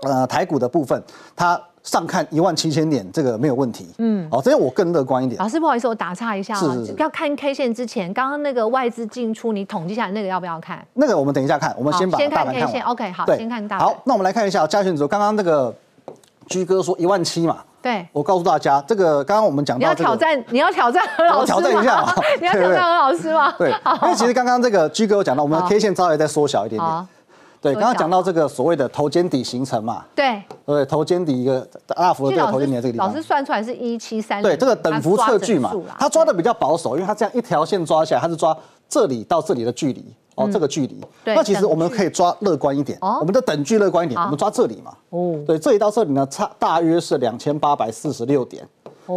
呃，台股的部分他。上看一万七千点，这个没有问题。嗯，哦，这样我更乐观一点。老师，不好意思，我打岔一下啊。要看 K 线之前，刚刚那个外资进出，你统计下来那个要不要看？那个我们等一下看，我们先把大盘看。先看 K 线，OK，好，先看大盘。好，那我们来看一下加权指数。刚刚那个居哥说一万七嘛。对。我告诉大家，这个刚刚我们讲到。你要挑战，你要挑战何老师。挑战一下。你要挑战何老师吗？对。因为其实刚刚这个居哥有讲到，我们的 K 线稍微再缩小一点点。对，刚刚讲到这个所谓的头肩底形成嘛，对，对，头肩底一个大幅的这个头肩底的这个地方，老师算出来是一七三，对，这个等幅测距嘛，他抓的比较保守，因为他这样一条线抓起来，他是抓这里到这里的距离哦，这个距离。那其实我们可以抓乐观一点，我们的等距乐观一点，我们抓这里嘛。哦，对，这里到这里呢，差大约是两千八百四十六点。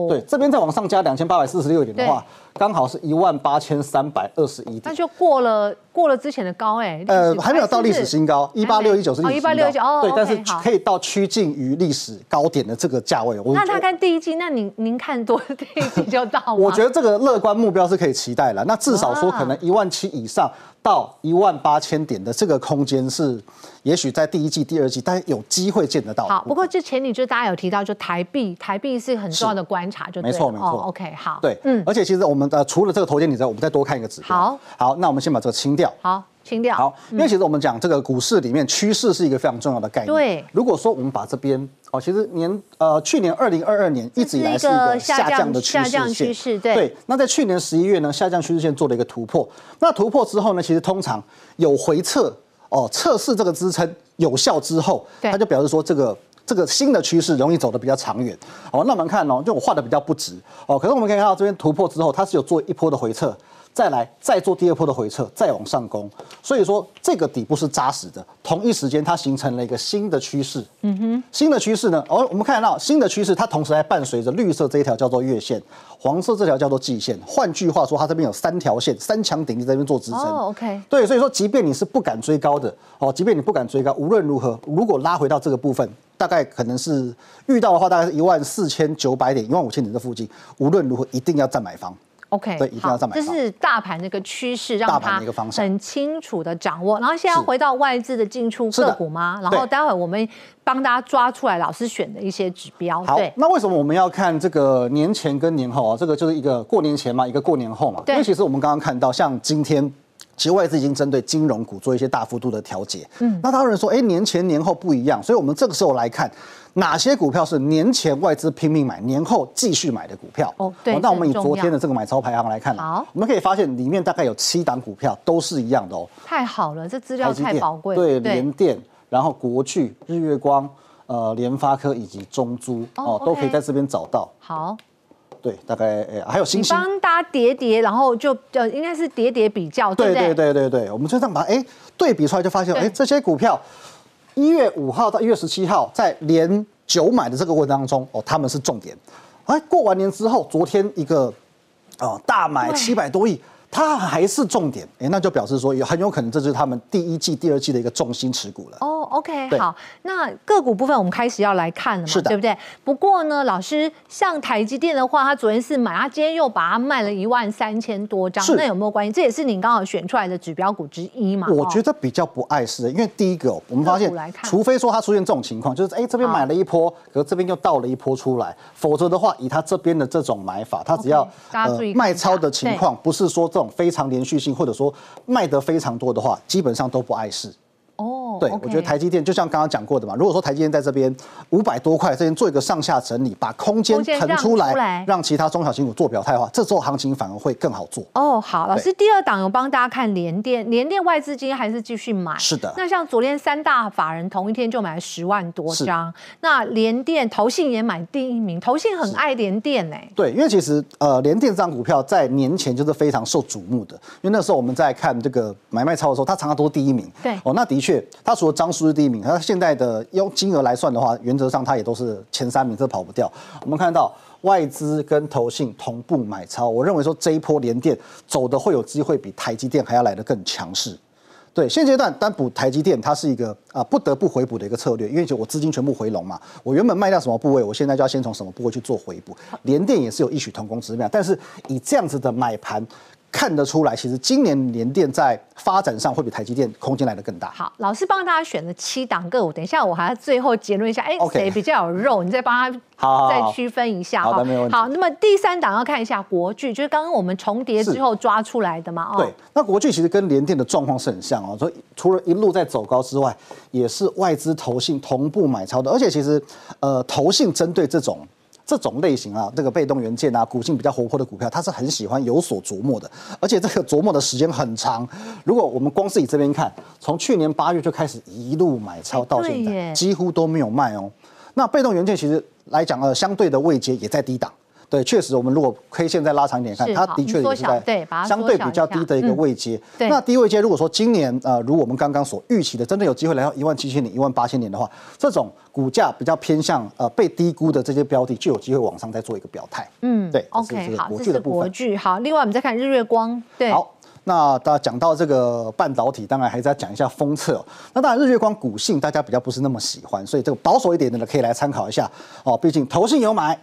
对，这边再往上加两千八百四十六点的话，刚好是一万八千三百二十一点，那就过了过了之前的高哎，呃，还没有到历史新高，一八六一九是历史新高，一八六一九哦，对，但是可以到趋近于历史高点的这个价位。那他看第一季，那您您看多 第一季就到吗？我觉得这个乐观目标是可以期待了，那至少说可能一万七以上。到一万八千点的这个空间是，也许在第一季、第二季，大家有机会见得到。好，不过之前你就大家有提到，就台币，台币是很重要的观察，就。没错，没错。OK，好。对，嗯。而且其实我们的除了这个头肩顶之外，我们再多看一个指标。好，好，那我们先把这个清掉。好，清掉。好，因为其实我们讲这个股市里面趋势是一个非常重要的概念。对。如果说我们把这边。哦，其实年呃，去年二零二二年一直以来是一个下降的趋势线，对。对，那在去年十一月呢，下降趋势线做了一个突破。那突破之后呢，其实通常有回撤哦，测试这个支撑有效之后，它就表示说这个这个新的趋势容易走得比较长远。哦，那我们看哦，就我画的比较不直哦，可是我们可以看到这边突破之后，它是有做一波的回撤。再来，再做第二波的回撤，再往上攻，所以说这个底部是扎实的。同一时间，它形成了一个新的趋势。嗯哼，新的趋势呢？哦，我们看得到新的趋势，它同时还伴随着绿色这一条叫做月线，黄色这条叫做季线。换句话说，它这边有三条线，三强顶在这边做支撑。哦，OK。对，所以说，即便你是不敢追高的，哦，即便你不敢追高，无论如何，如果拉回到这个部分，大概可能是遇到的话，大概是一万四千九百点、一万五千点这附近，无论如何一定要再买方。OK，对，一定要再买。这是大盘的一个趋势，让它一个方向很清楚的掌握。然后现在回到外资的进出个股吗？然后待会我们帮大家抓出来老师选的一些指标。好，那为什么我们要看这个年前跟年后啊？这个就是一个过年前嘛，一个过年后嘛。对。因为其实我们刚刚看到，像今天。其实外资已经针对金融股做一些大幅度的调节，嗯，那当然说，哎，年前年后不一样，所以我们这个时候来看哪些股票是年前外资拼命买，年后继续买的股票。哦，对。那我们以昨天的这个买超排行来看，好，我们可以发现里面大概有七档股票都是一样的哦。太好了，这资料太宝贵。对，联电，然后国巨、日月光、呃，联发科以及中租哦，都可以在这边找到。好。对，大概诶还有星星，帮大家叠叠，然后就呃应该是叠叠比较，对对对？对对，我们就这样把哎对比出来，就发现哎这些股票一月五号到一月十七号在连九买的这个过程当中哦，他们是重点，哎过完年之后，昨天一个哦大买七百多亿。它还是重点，哎，那就表示说，有很有可能这就是他们第一季、第二季的一个重心持股了。哦，OK，好，那个股部分我们开始要来看了嘛，是的，对不对？不过呢，老师，像台积电的话，他昨天是买，他今天又把它卖了一万三千多张，那有没有关系？这也是你刚好选出来的指标股之一嘛？我觉得比较不碍事的，因为第一个，我们发现，除非说它出现这种情况，就是哎这边买了一波，可是这边又倒了一波出来，否则的话，以他这边的这种买法，他只要呃卖超的情况，不是说这种非常连续性。或者说卖得非常多的话，基本上都不碍事。哦，对，我觉得台积电就像刚刚讲过的嘛，如果说台积电在这边五百多块这边做一个上下整理，把空间腾出来，让其他中小型股做表态的话，这时候行情反而会更好做。哦，好，老师第二档有帮大家看联电，联电外资今天还是继续买。是的。那像昨天三大法人同一天就买了十万多张，那联电投信也买第一名，投信很爱联电哎。对，因为其实呃联电这张股票在年前就是非常受瞩目的，因为那时候我们在看这个买卖超的时候，它常常都是第一名。对。哦，那的确。他除了张数是第一名，他现在的用金额来算的话，原则上他也都是前三名，这跑不掉。我们看到外资跟投信同步买超，我认为说这一波联电走的会有机会比台积电还要来得更强势。对，现阶段单补台积电，它是一个啊不得不回补的一个策略，因为就我资金全部回笼嘛，我原本卖掉什么部位，我现在就要先从什么部位去做回补。联电也是有异曲同工之妙，但是以这样子的买盘。看得出来，其实今年联电在发展上会比台积电空间来的更大。好，老师帮大家选了七档个股，等一下我还要最后结论一下，哎，谁比较有肉？你再帮他好再区分一下。好的，没问题。好，那么第三档要看一下国巨，就是刚刚我们重叠之后抓出来的嘛。哦，对，那国巨其实跟联电的状况是很像哦，所以除了一路在走高之外，也是外资投信同步买超的，而且其实呃投信针对这种。这种类型啊，这个被动元件啊，股性比较活泼的股票，它是很喜欢有所琢磨的，而且这个琢磨的时间很长。如果我们光是以这边看，从去年八月就开始一路买超到现在，几乎都没有卖哦。那被动元件其实来讲，呃，相对的位阶也在低档。对，确实，我们如果 K 线再拉长一点看，它的确也是在相对比较低的一个位阶。嗯、那低位阶，如果说今年呃，如我们刚刚所预期的，真的有机会来到一万七千点、一万八千点的话，这种股价比较偏向呃被低估的这些标的，就有机会往上再做一个表态。嗯，对，OK，好，这是国巨。好，另外我们再看日月光。对，好，那大家讲到这个半导体，当然还是要讲一下封测。那当然，日月光股性大家比较不是那么喜欢，所以这个保守一点的呢，可以来参考一下哦。毕竟投信有买。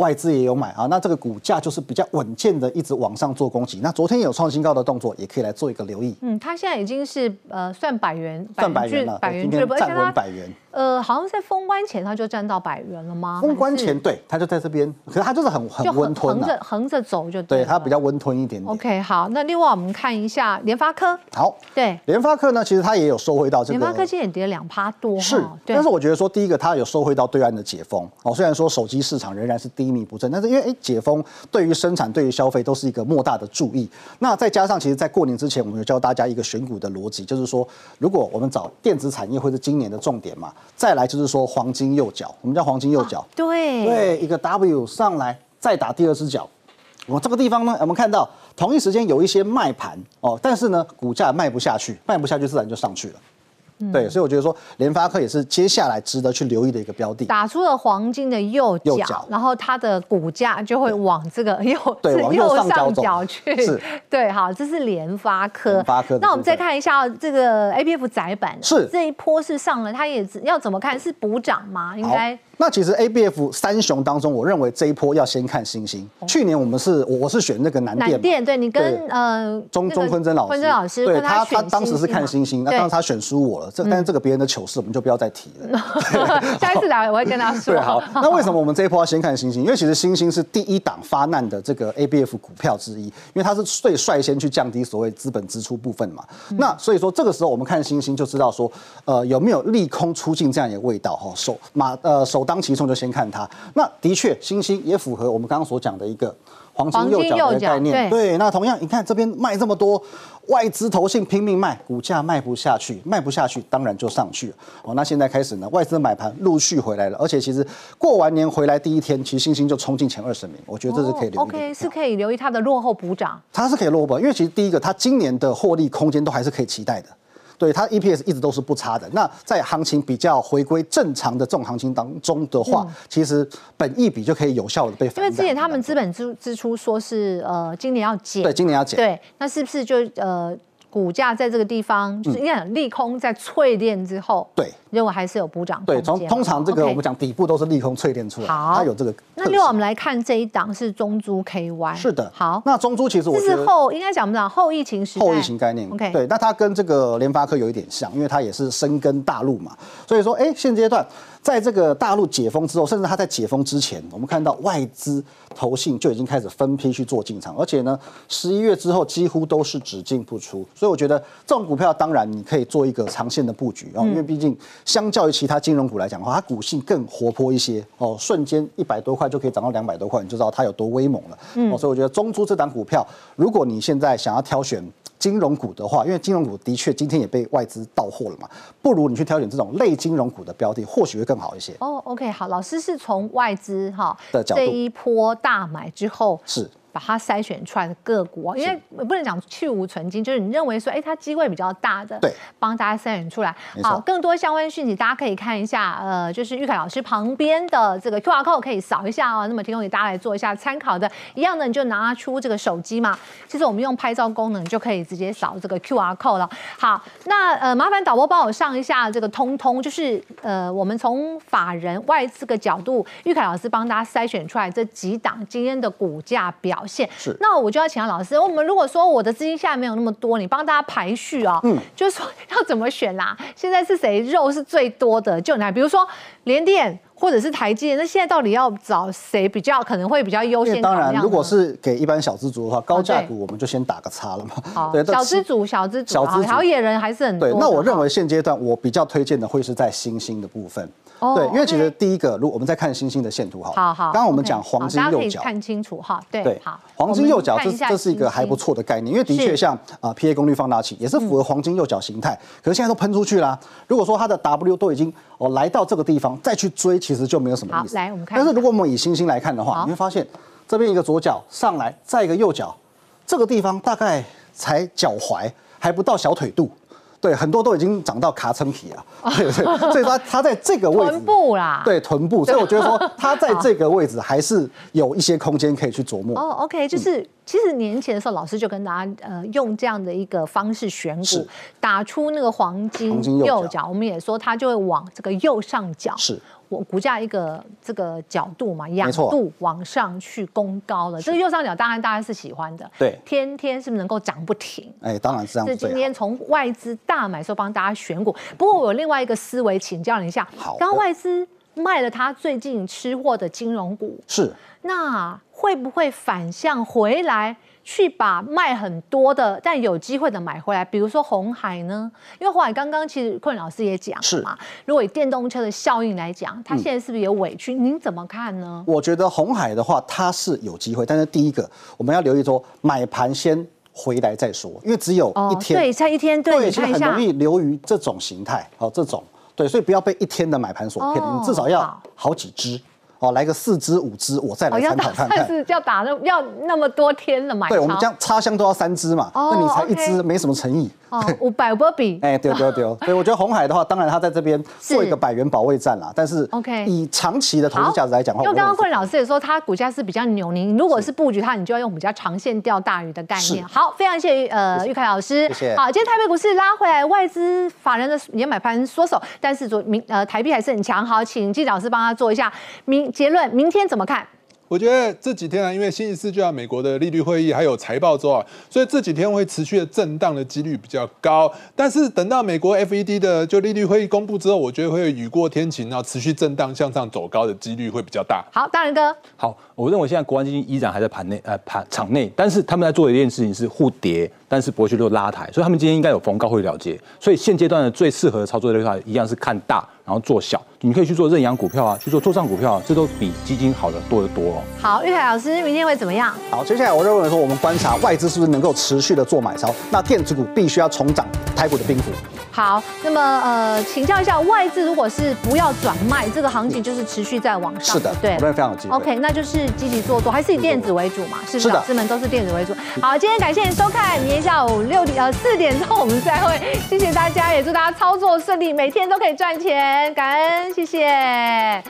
外资也有买啊，那这个股价就是比较稳健的，一直往上做攻击。那昨天有创新高的动作，也可以来做一个留意。嗯，它现在已经是呃算百元，算百元了，百元站稳百元。呃，好像在封关前它就站到百元了吗？封关前对，它就在这边，可是它就是很很温吞，横着横着走就对，它比较温吞一点点。OK，好，那另外我们看一下联发科。好，对，联发科呢，其实它也有收回到这个。联发科今天也跌了两趴多，是，但是我觉得说第一个它有收回到对岸的解封哦，虽然说手机市场仍然是低迷不振，但是因为哎解封对于生产对于消费都是一个莫大的注意。那再加上其实，在过年之前，我们有教大家一个选股的逻辑，就是说如果我们找电子产业会是今年的重点嘛，再来就是说。黄金右脚，我们叫黄金右脚，啊，对对，一个 W 上来，再打第二只脚。我这个地方呢，我们看到同一时间有一些卖盘哦，但是呢，股价卖不下去，卖不下去，自然就上去了。对，所以我觉得说联发科也是接下来值得去留意的一个标的。打出了黄金的右脚，右脚然后它的股价就会往这个右对往右上角去。是，对，好，这是联发科。联发科。那我们再看一下这个 A P F 窄板，是这一波是上了，它也要怎么看？是补涨吗？应该。那其实 ABF 三雄当中，我认为这一波要先看星星。去年我们是我我是选那个南电，南电对你跟呃钟钟坤真老师，坤真老师，对他他当时是看星星，那当时他选输我了。这但是这个别人的糗事我们就不要再提了。下一次来我会跟他说。对，好。那为什么我们这一波要先看星星？因为其实星星是第一档发难的这个 ABF 股票之一，因为它是最率先去降低所谓资本支出部分嘛。那所以说这个时候我们看星星就知道说，呃有没有利空出尽这样一个味道哈？首马呃首当其冲就先看它。那的确，星星也符合我们刚刚所讲的一个黄金右脚的概念。对，那同样，你看这边卖这么多，外资投信拼命卖，股价卖不下去，卖不下去，当然就上去了。哦，那现在开始呢，外资买盘陆续回来了，而且其实过完年回来第一天，其实星星就冲进前二十名，我觉得这是可以留意。OK，是可以留意它的落后补涨。它是可以落后，因为其实第一个，它今年的获利空间都还是可以期待的。对它 EPS 一直都是不差的。那在行情比较回归正常的这种行情当中的话，嗯、其实本益比就可以有效的被。因为之前他们资本支支出说是呃今年要减，对，今年要减。对，那是不是就呃？股价在这个地方，就是因为利空在淬炼之后，对，认为还是有补涨。对，从通常这个我们讲底部都是利空淬炼出来，好，它有这个。那另外我们来看这一档是中珠 KY，是的，好。那中珠其实我这是后应该讲不讲后疫情时代，后疫情概念，OK。对，那它跟这个联发科有一点像，因为它也是深耕大陆嘛，所以说，哎，现阶段。在这个大陆解封之后，甚至它在解封之前，我们看到外资投信就已经开始分批去做进场，而且呢，十一月之后几乎都是只进不出，所以我觉得这种股票当然你可以做一个长线的布局哦，因为毕竟相较于其他金融股来讲的话，它股性更活泼一些哦，瞬间一百多块就可以涨到两百多块，你就知道它有多威猛了哦，所以我觉得中珠这档股票，如果你现在想要挑选。金融股的话，因为金融股的确今天也被外资到货了嘛，不如你去挑选这种类金融股的标的，或许会更好一些。哦，OK，好，老师是从外资哈的角度，这一波大买之后是。把它筛选出来的个股，因为不能讲去无存菁，就是你认为说，哎，它机会比较大的，对，帮大家筛选出来。好，更多相关讯息，大家可以看一下，呃，就是玉凯老师旁边的这个 QR code 可以扫一下哦。那么提供给大家来做一下参考的，一样的，你就拿出这个手机嘛。其实我们用拍照功能就可以直接扫这个 QR code 了。好，那呃，麻烦导播帮我上一下这个通通，就是呃，我们从法人外资的角度，玉凯老师帮大家筛选出来这几档今天的股价表。表现是，那我就要请教老师。我们如果说我的资金现在没有那么多，你帮大家排序哦，嗯，就是说要怎么选啦？现在是谁肉是最多的？就拿？比如说联电或者是台积电，那现在到底要找谁比较可能会比较优先？当然，如果是给一般小资族的话，高价股我们就先打个叉了嘛。好，对，小资族，小资族，小野人还是很多。对，那我认为现阶段我比较推荐的会是在新兴的部分。哦对，因为其实第一个，如果我们再看星星的线图，好，好，好，刚刚我们讲黄金右脚，看清楚哈，对，好，黄金右脚，这这是一个还不错的概念，因为的确像啊 PA 功率放大器也是符合黄金右脚形态，可是现在都喷出去啦，如果说它的 W 都已经哦来到这个地方，再去追其实就没有什么意思。来，我们看，但是如果我们以星星来看的话，你会发现这边一个左脚上来，再一个右脚，这个地方大概才脚踝，还不到小腿肚。对，很多都已经长到卡层皮了，对对，所以说它 在这个位置，臀部啦，对臀部，所以我觉得说它在这个位置还是有一些空间可以去琢磨。哦，OK，就是其实年前的时候，老师就跟大家呃用这样的一个方式选股，打出那个黄金右脚，我们也说它就会往这个右上角是。我股价一个这个角度嘛，仰度往上去攻高了，这个右上角当然大家是喜欢的。对，天天是不是能够涨不停？哎，当然是这样。是今天从外资大买时候帮大家选股，不过我有另外一个思维，请教你一下。好，刚刚外资卖了他最近吃货的金融股，是，那会不会反向回来？去把卖很多的但有机会的买回来，比如说红海呢？因为红海刚刚其实困老师也讲是嘛，如果以电动车的效应来讲，它现在是不是有委屈？您怎么看呢？我觉得红海的话，它是有机会，但是第一个我们要留意说，买盘先回来再说，因为只有一天，对，才一天，对，其实很容易流于这种形态，哦，这种对，所以不要被一天的买盘所骗，你至少要好几只。哦，来个四支五支，我再来参考看看。是要打那要那么多天了嘛。对，我们这样插箱都要三支嘛，那你才一支，没什么诚意。哦，五百波比，哎，对对对，所以 我觉得红海的话，当然它在这边做一个百元保卫战啦，但是 OK，以长期的投资价值来讲的话，因为刚刚昆老师也说，它股价是比较牛，你如果是布局它，你就要用比较长线钓大鱼的概念。好，非常谢谢呃玉凯老师，谢谢。好，今天台北股市拉回来，外资法人的也买盘缩手，但是昨明呃台币还是很强。好，请季老师帮他做一下明结论，明天怎么看？我觉得这几天啊，因为星期四就要美国的利率会议，还有财报周啊，所以这几天会持续的震荡的几率比较高。但是等到美国 FED 的就利率会议公布之后，我觉得会雨过天晴，然后持续震荡向上走高的几率会比较大。好，大仁哥。好，我认为现在国安基金依然还在盘内呃盘场内，但是他们在做的一件事情是互跌，但是不会去拉抬，所以他们今天应该有逢高会了结。所以现阶段的最适合的操作的话，一样是看大。然后做小，你可以去做认养股票啊，去做做账股票啊，这都比基金好的多得多哦。好，玉凯老师，明天会怎么样？好，接下来我认为说，我们观察外资是不是能够持续的做买超，那电子股必须要重掌台股的兵符。好，那么呃，请教一下，外资如果是不要转卖，这个行情就是持续在往上。是的，对，我认为非常有机会。OK，那就是积极做多，还是以电子为主嘛？是不是？老师们都是电子为主。好，今天感谢您收看，明下午六点呃四点钟我们再会，谢谢大家，也祝大家操作顺利，每天都可以赚钱，感恩。谢谢。